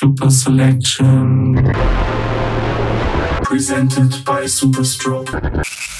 Super Selection. Presented by Superstroke.